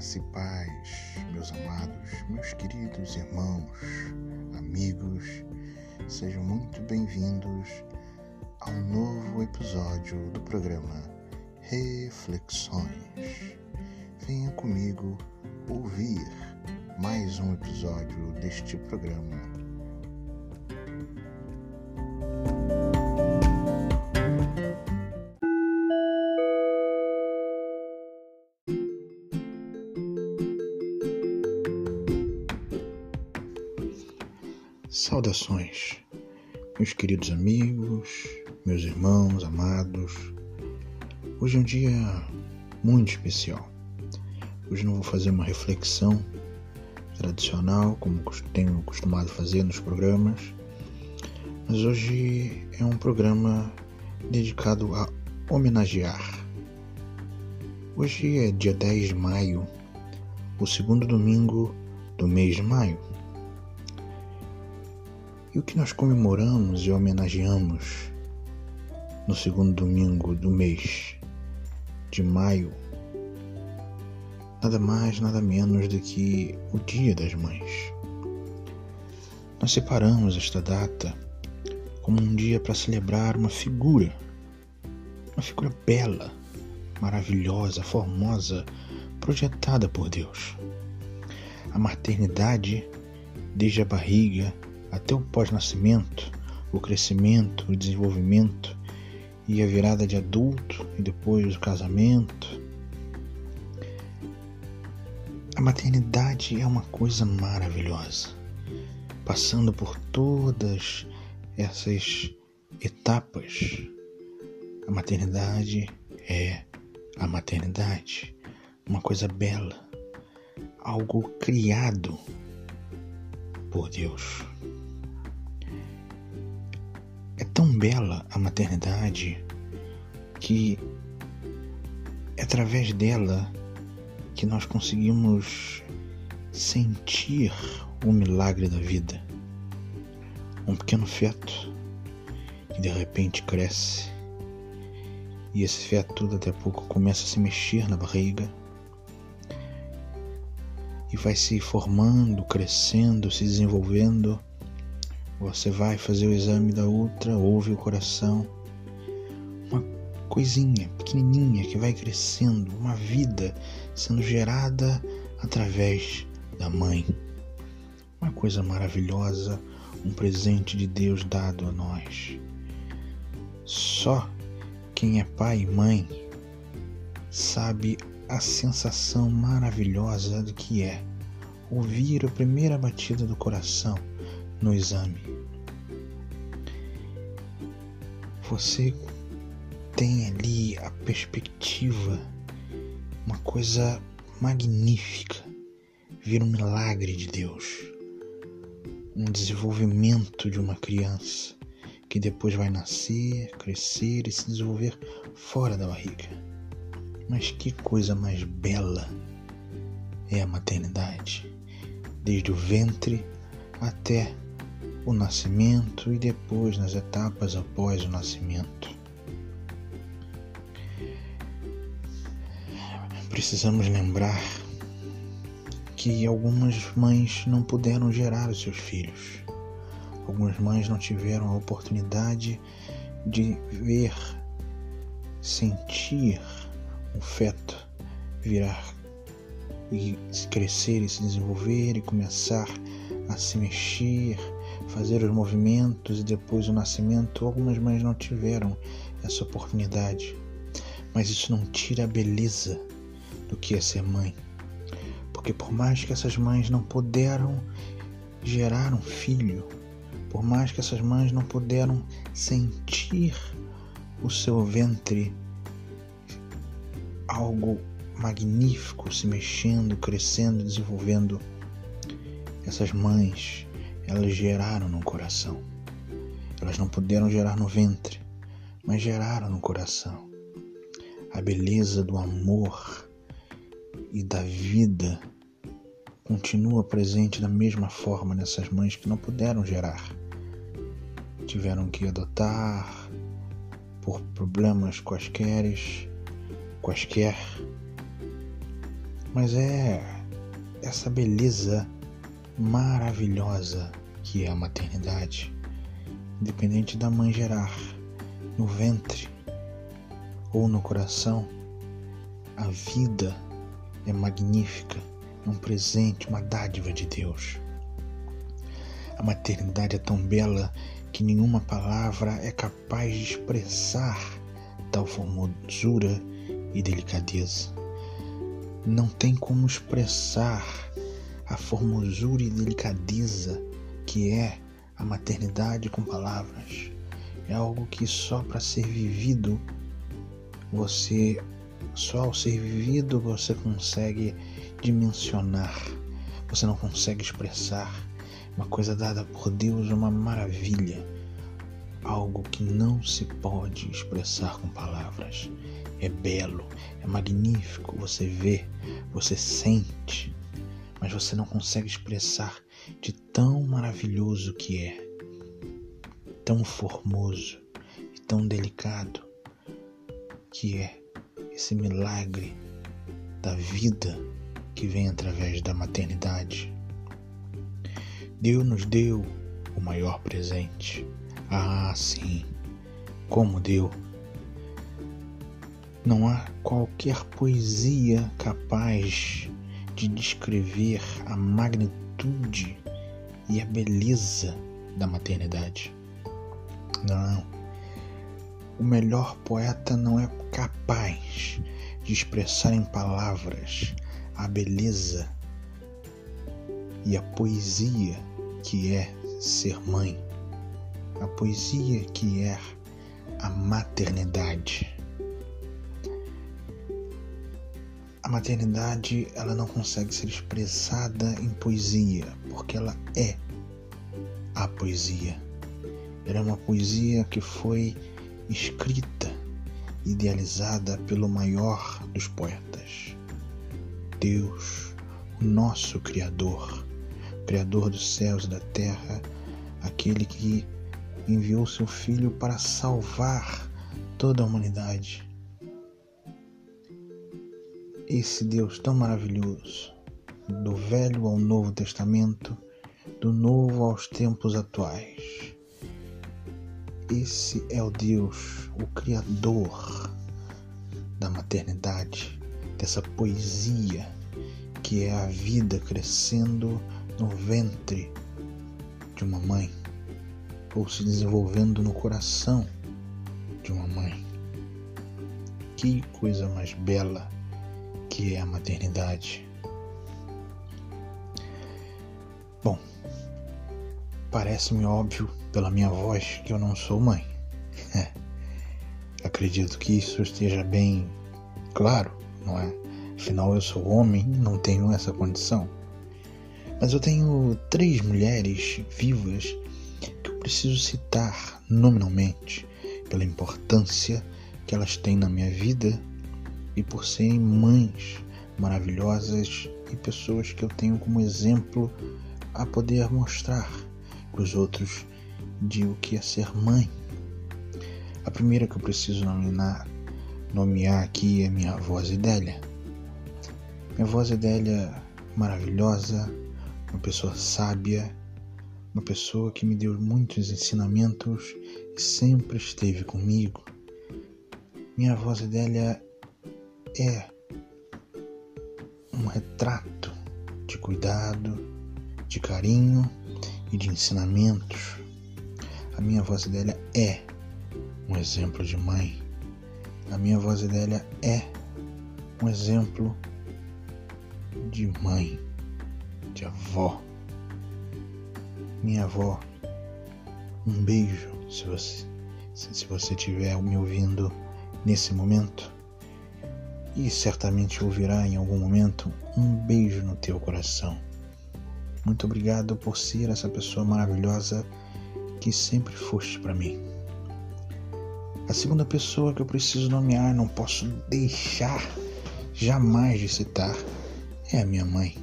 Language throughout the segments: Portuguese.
Graça e paz, meus amados, meus queridos irmãos, amigos, sejam muito bem-vindos a um novo episódio do programa Reflexões. Venha comigo ouvir mais um episódio deste programa Saudações, meus queridos amigos, meus irmãos amados. Hoje é um dia muito especial. Hoje não vou fazer uma reflexão tradicional, como tenho costumado fazer nos programas, mas hoje é um programa dedicado a homenagear. Hoje é dia 10 de maio, o segundo domingo do mês de maio. E o que nós comemoramos e homenageamos no segundo domingo do mês de maio, nada mais, nada menos do que o Dia das Mães. Nós separamos esta data como um dia para celebrar uma figura, uma figura bela, maravilhosa, formosa, projetada por Deus. A maternidade, desde a barriga, até o pós-nascimento, o crescimento, o desenvolvimento e a virada de adulto e depois o casamento. A maternidade é uma coisa maravilhosa. Passando por todas essas etapas, a maternidade é a maternidade, uma coisa bela, algo criado por Deus. Tão bela a maternidade que é através dela que nós conseguimos sentir o milagre da vida. Um pequeno feto que de repente cresce e esse feto daqui a pouco começa a se mexer na barriga e vai se formando, crescendo, se desenvolvendo você vai fazer o exame da ultra, ouve o coração. Uma coisinha pequenininha que vai crescendo, uma vida sendo gerada através da mãe. Uma coisa maravilhosa, um presente de Deus dado a nós. Só quem é pai e mãe sabe a sensação maravilhosa do que é ouvir a primeira batida do coração no exame. Você tem ali a perspectiva, uma coisa magnífica, vir um milagre de Deus, um desenvolvimento de uma criança que depois vai nascer, crescer e se desenvolver fora da barriga. Mas que coisa mais bela é a maternidade, desde o ventre até o nascimento e depois nas etapas após o nascimento. Precisamos lembrar que algumas mães não puderam gerar os seus filhos. Algumas mães não tiveram a oportunidade de ver, sentir o feto virar e crescer e se desenvolver e começar a se mexer, fazer os movimentos e depois o nascimento. Algumas mães não tiveram essa oportunidade, mas isso não tira a beleza do que é ser mãe. Porque por mais que essas mães não puderam gerar um filho, por mais que essas mães não puderam sentir o seu ventre algo magnífico se mexendo, crescendo, desenvolvendo, essas mães, elas geraram no coração. Elas não puderam gerar no ventre, mas geraram no coração. A beleza do amor e da vida continua presente da mesma forma nessas mães que não puderam gerar. Tiveram que adotar por problemas quaisquer, quaisquer mas é essa beleza maravilhosa que é a maternidade, independente da mãe gerar no ventre ou no coração, a vida é magnífica, é um presente, uma dádiva de Deus. A maternidade é tão bela que nenhuma palavra é capaz de expressar tal formosura e delicadeza. Não tem como expressar a formosura e delicadeza que é a maternidade com palavras. É algo que só para ser vivido você só ao ser vivido você consegue dimensionar. Você não consegue expressar uma coisa dada por Deus, uma maravilha, algo que não se pode expressar com palavras. É belo, é magnífico, você vê, você sente, mas você não consegue expressar de tão maravilhoso que é, tão formoso e tão delicado que é esse milagre da vida que vem através da maternidade. Deus nos deu o maior presente. Ah, sim, como deu. Não há qualquer poesia capaz de descrever a magnitude e a beleza da maternidade. Não. O melhor poeta não é capaz de expressar em palavras a beleza e a poesia que é ser mãe, a poesia que é a maternidade. Maternidade ela não consegue ser expressada em poesia, porque ela é a poesia. Ela é uma poesia que foi escrita, idealizada pelo maior dos poetas, Deus, o nosso Criador, Criador dos céus e da terra, aquele que enviou seu Filho para salvar toda a humanidade esse Deus tão maravilhoso, do Velho ao Novo Testamento, do Novo aos tempos atuais. Esse é o Deus, o Criador da maternidade, dessa poesia que é a vida crescendo no ventre de uma mãe ou se desenvolvendo no coração de uma mãe. Que coisa mais bela! Que é a maternidade. Bom, parece-me óbvio pela minha voz que eu não sou mãe. Acredito que isso esteja bem claro, não é? Afinal, eu sou homem, não tenho essa condição. Mas eu tenho três mulheres vivas que eu preciso citar nominalmente pela importância que elas têm na minha vida e por serem mães maravilhosas e pessoas que eu tenho como exemplo a poder mostrar para os outros de o que é ser mãe. A primeira que eu preciso nominar, nomear aqui é minha avó Zidélia. Minha avó Zidélia maravilhosa, uma pessoa sábia, uma pessoa que me deu muitos ensinamentos e sempre esteve comigo. Minha avó Zidélia é um retrato de cuidado, de carinho e de ensinamentos. A minha voz dela é um exemplo de mãe. A minha voz dela é um exemplo de mãe, de avó. Minha avó, um beijo se você se você estiver me ouvindo nesse momento e certamente ouvirá em algum momento um beijo no teu coração. Muito obrigado por ser essa pessoa maravilhosa que sempre foste para mim. A segunda pessoa que eu preciso nomear, não posso deixar jamais de citar, é a minha mãe,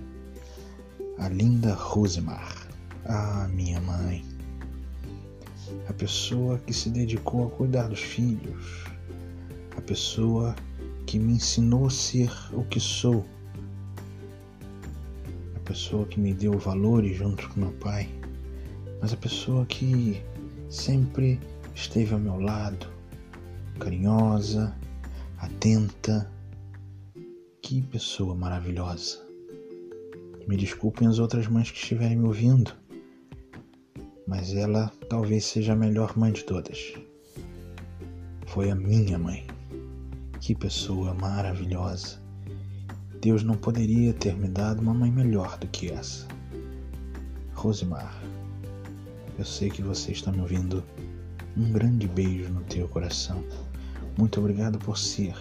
a linda Rosemar. Ah, minha mãe. A pessoa que se dedicou a cuidar dos filhos, a pessoa que me ensinou a ser o que sou pessoa que me deu valores junto com meu pai, mas a pessoa que sempre esteve ao meu lado, carinhosa, atenta. Que pessoa maravilhosa. Me desculpem as outras mães que estiverem me ouvindo, mas ela talvez seja a melhor mãe de todas. Foi a minha mãe. Que pessoa maravilhosa. Deus não poderia ter me dado uma mãe melhor do que essa. Rosimar, eu sei que você está me ouvindo. Um grande beijo no teu coração. Muito obrigado por ser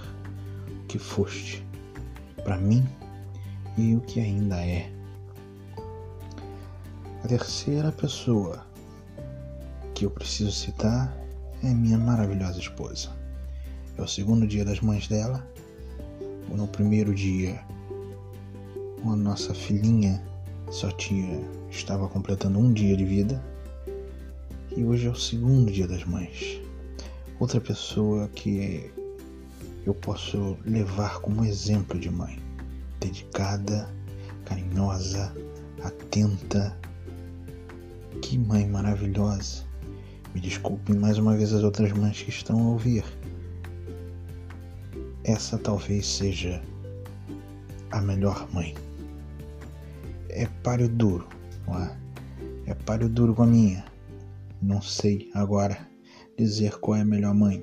o que foste para mim e o que ainda é. A terceira pessoa que eu preciso citar é minha maravilhosa esposa. É o segundo dia das mães dela. No primeiro dia, a nossa filhinha, sua tia, estava completando um dia de vida. E hoje é o segundo dia das mães. Outra pessoa que eu posso levar como exemplo de mãe. Dedicada, carinhosa, atenta. Que mãe maravilhosa. Me desculpem mais uma vez as outras mães que estão a ouvir. Essa talvez seja a melhor mãe. É páreo duro, não é? É páreo duro com a minha. Não sei agora dizer qual é a melhor mãe,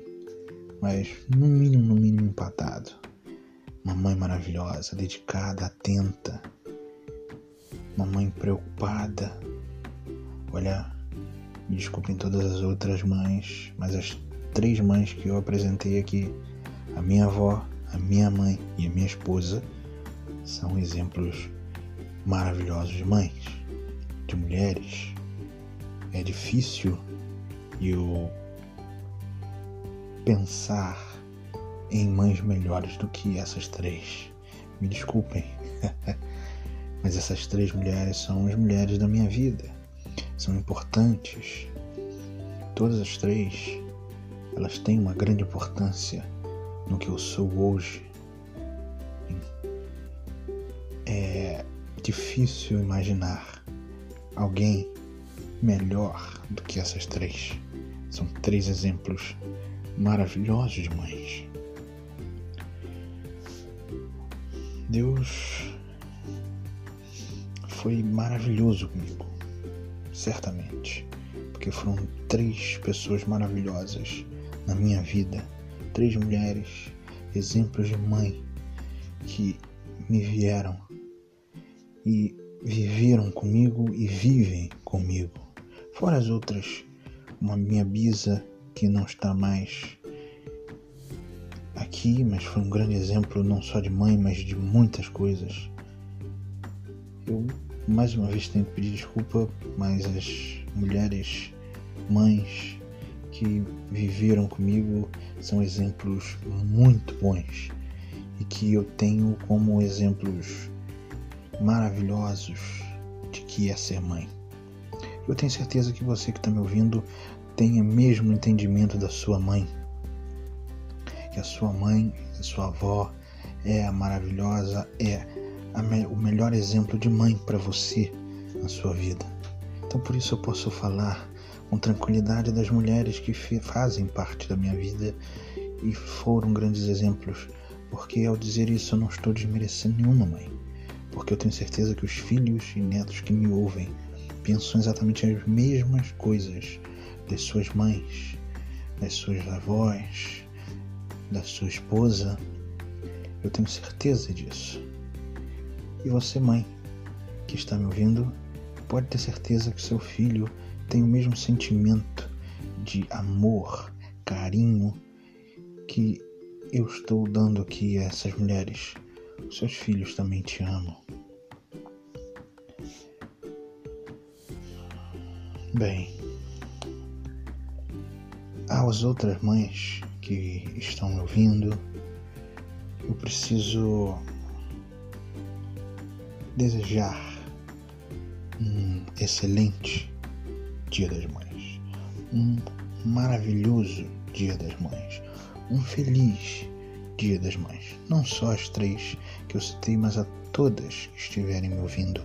mas no mínimo, no mínimo empatado. Uma mãe maravilhosa, dedicada, atenta. Uma mãe preocupada. Olha, me desculpem todas as outras mães, mas as três mães que eu apresentei aqui, a minha avó, a minha mãe e a minha esposa, são exemplos maravilhosos de mães, de mulheres. É difícil eu pensar em mães melhores do que essas três. Me desculpem, mas essas três mulheres são as mulheres da minha vida são importantes. Todas as três, elas têm uma grande importância no que eu sou hoje. É difícil imaginar alguém melhor do que essas três. São três exemplos maravilhosos de mães. Deus foi maravilhoso comigo certamente, porque foram três pessoas maravilhosas na minha vida, três mulheres, exemplos de mãe que me vieram e viveram comigo e vivem comigo. Fora as outras, uma minha bisa que não está mais aqui, mas foi um grande exemplo não só de mãe, mas de muitas coisas. Eu mais uma vez tenho que pedir desculpa, mas as mulheres, mães que viveram comigo são exemplos muito bons e que eu tenho como exemplos maravilhosos de que é ser mãe. Eu tenho certeza que você que está me ouvindo tenha mesmo entendimento da sua mãe, que a sua mãe, a sua avó é a maravilhosa, é me, o melhor exemplo de mãe para você na sua vida. Então por isso eu posso falar com tranquilidade das mulheres que fazem parte da minha vida e foram grandes exemplos, porque ao dizer isso eu não estou desmerecendo nenhuma mãe, porque eu tenho certeza que os filhos e netos que me ouvem pensam exatamente as mesmas coisas das suas mães, das suas avós, da sua esposa. Eu tenho certeza disso. E você, mãe, que está me ouvindo, pode ter certeza que seu filho tem o mesmo sentimento de amor, carinho que eu estou dando aqui a essas mulheres. Seus filhos também te amam. Bem, às outras mães que estão me ouvindo, eu preciso desejar um excelente Dia das Mães, um maravilhoso Dia das Mães, um feliz Dia das Mães. Não só as três que eu citei, mas a todas que estiverem me ouvindo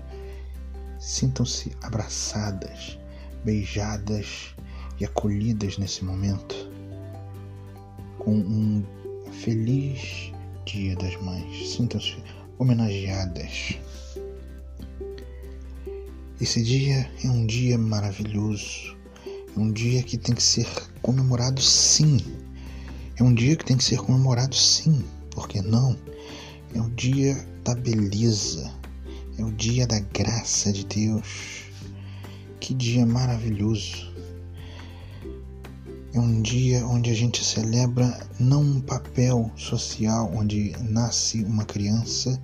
Sintam-se abraçadas, beijadas e acolhidas nesse momento com um feliz Dia das Mães. Sintam-se homenageadas. Esse dia é um dia maravilhoso. É um dia que tem que ser comemorado sim. É um dia que tem que ser comemorado sim. Por que não? É o dia da beleza. É o dia da graça de Deus. Que dia maravilhoso. É um dia onde a gente celebra não um papel social onde nasce uma criança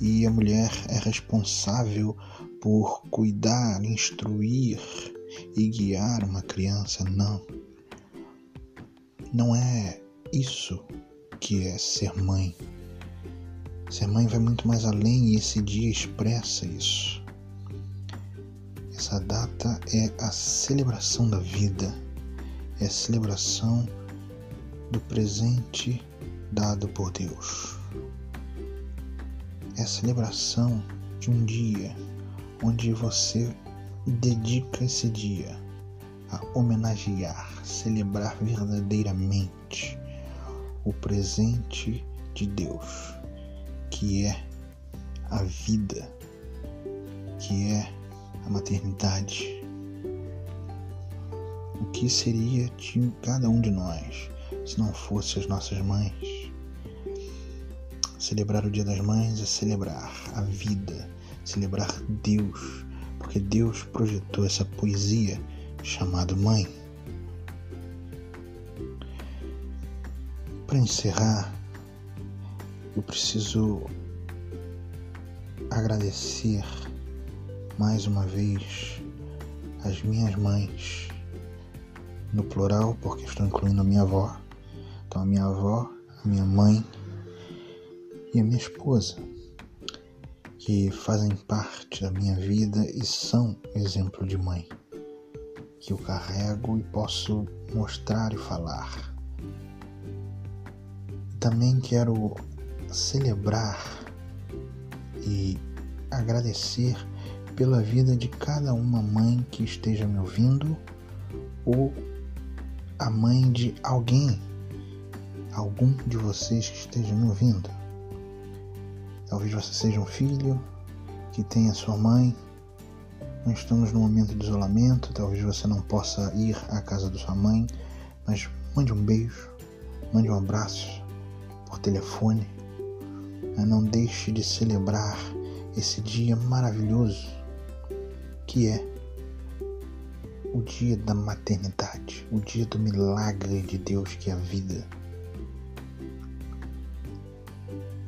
e a mulher é responsável por cuidar, instruir e guiar uma criança, não. Não é isso que é ser mãe. Ser mãe vai muito mais além e esse dia expressa isso. Essa data é a celebração da vida é a celebração do presente dado por Deus. É a celebração de um dia onde você dedica esse dia a homenagear, celebrar verdadeiramente o presente de Deus, que é a vida, que é a maternidade, o que seria de cada um de nós se não fosse as nossas mães? Celebrar o Dia das Mães é celebrar a vida, celebrar Deus, porque Deus projetou essa poesia chamada Mãe. Para encerrar, eu preciso agradecer mais uma vez as minhas mães no plural, porque estou incluindo a minha avó. Então, a minha avó, a minha mãe e a minha esposa, que fazem parte da minha vida e são exemplo de mãe, que eu carrego e posso mostrar e falar. Também quero celebrar e agradecer pela vida de cada uma mãe que esteja me ouvindo ou a mãe de alguém, algum de vocês que esteja me ouvindo. Talvez você seja um filho que tenha sua mãe. Nós estamos num momento de isolamento, talvez você não possa ir à casa da sua mãe, mas mande um beijo, mande um abraço por telefone. Não deixe de celebrar esse dia maravilhoso que é o dia da maternidade, o dia do milagre de Deus que é a vida.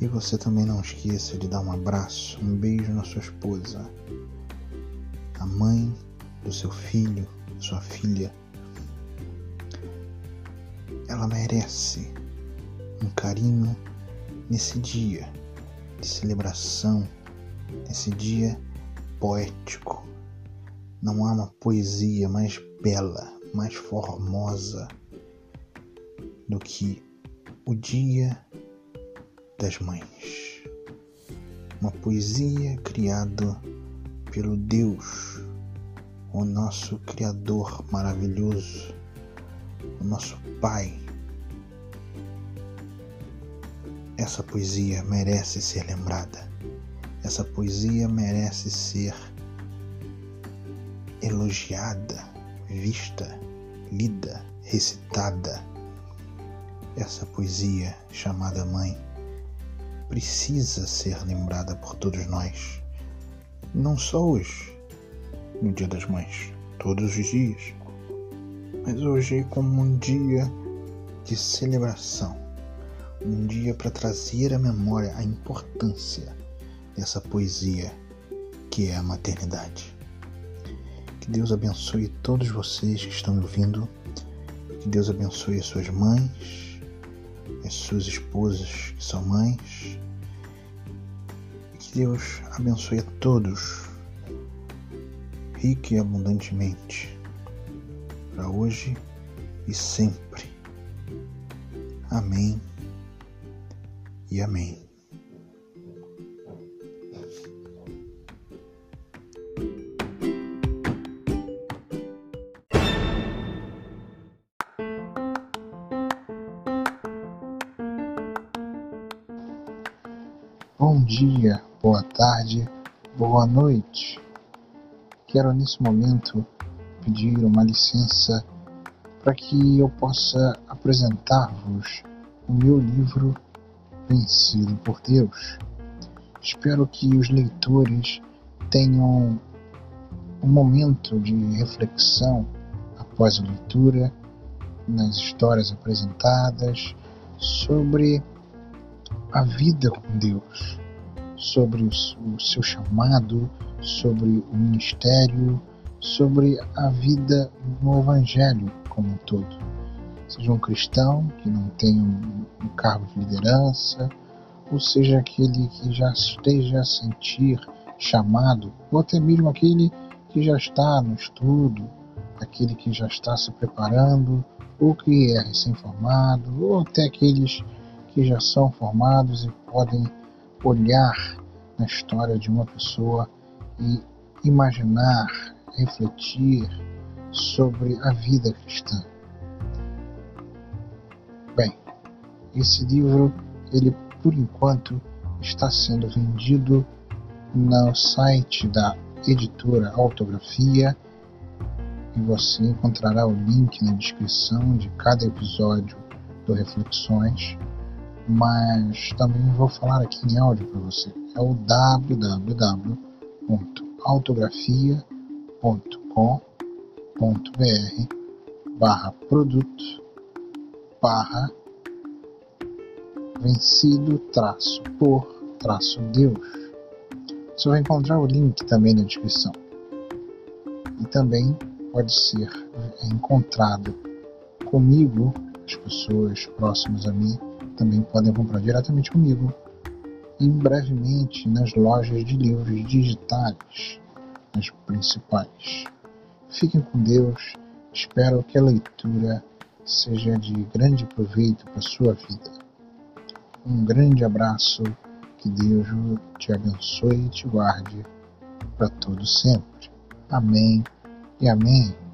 E você também não esqueça de dar um abraço, um beijo na sua esposa, a mãe do seu filho, sua filha. Ela merece um carinho nesse dia de celebração, nesse dia poético não há uma poesia mais bela, mais formosa do que o Dia das Mães. Uma poesia criada pelo Deus, o nosso Criador maravilhoso, o nosso Pai. Essa poesia merece ser lembrada. Essa poesia merece ser elogiada, vista, lida, recitada. Essa poesia chamada Mãe precisa ser lembrada por todos nós, não só hoje, no Dia das Mães, todos os dias, mas hoje como um dia de celebração, um dia para trazer à memória a importância dessa poesia que é a maternidade. Que Deus abençoe todos vocês que estão me ouvindo. Que Deus abençoe as suas mães, as suas esposas que são mães. Que Deus abençoe a todos, rique e abundantemente, para hoje e sempre. Amém e amém. Boa tarde, boa noite. Quero nesse momento pedir uma licença para que eu possa apresentar-vos o meu livro Vencido por Deus. Espero que os leitores tenham um momento de reflexão após a leitura nas histórias apresentadas sobre a vida com Deus, sobre o seu chamado, sobre o ministério, sobre a vida no Evangelho como um todo. Seja um cristão que não tem um, um cargo de liderança, ou seja aquele que já esteja a sentir chamado, ou até mesmo aquele que já está no estudo, aquele que já está se preparando, ou que é recém-formado, ou até aqueles que já são formados e podem olhar na história de uma pessoa e imaginar, refletir sobre a vida cristã. Bem, esse livro, ele por enquanto está sendo vendido no site da editora Autografia e você encontrará o link na descrição de cada episódio do Reflexões, mas também vou falar aqui em áudio para você. É o www.autografia.com.br barra produto barra vencido traço por traço Deus. Você vai encontrar o link também na descrição. E também pode ser encontrado comigo, as pessoas próximas a mim também podem comprar diretamente comigo e brevemente nas lojas de livros digitais, as principais. Fiquem com Deus, espero que a leitura seja de grande proveito para a sua vida. Um grande abraço, que Deus te abençoe e te guarde para todo sempre. Amém e amém.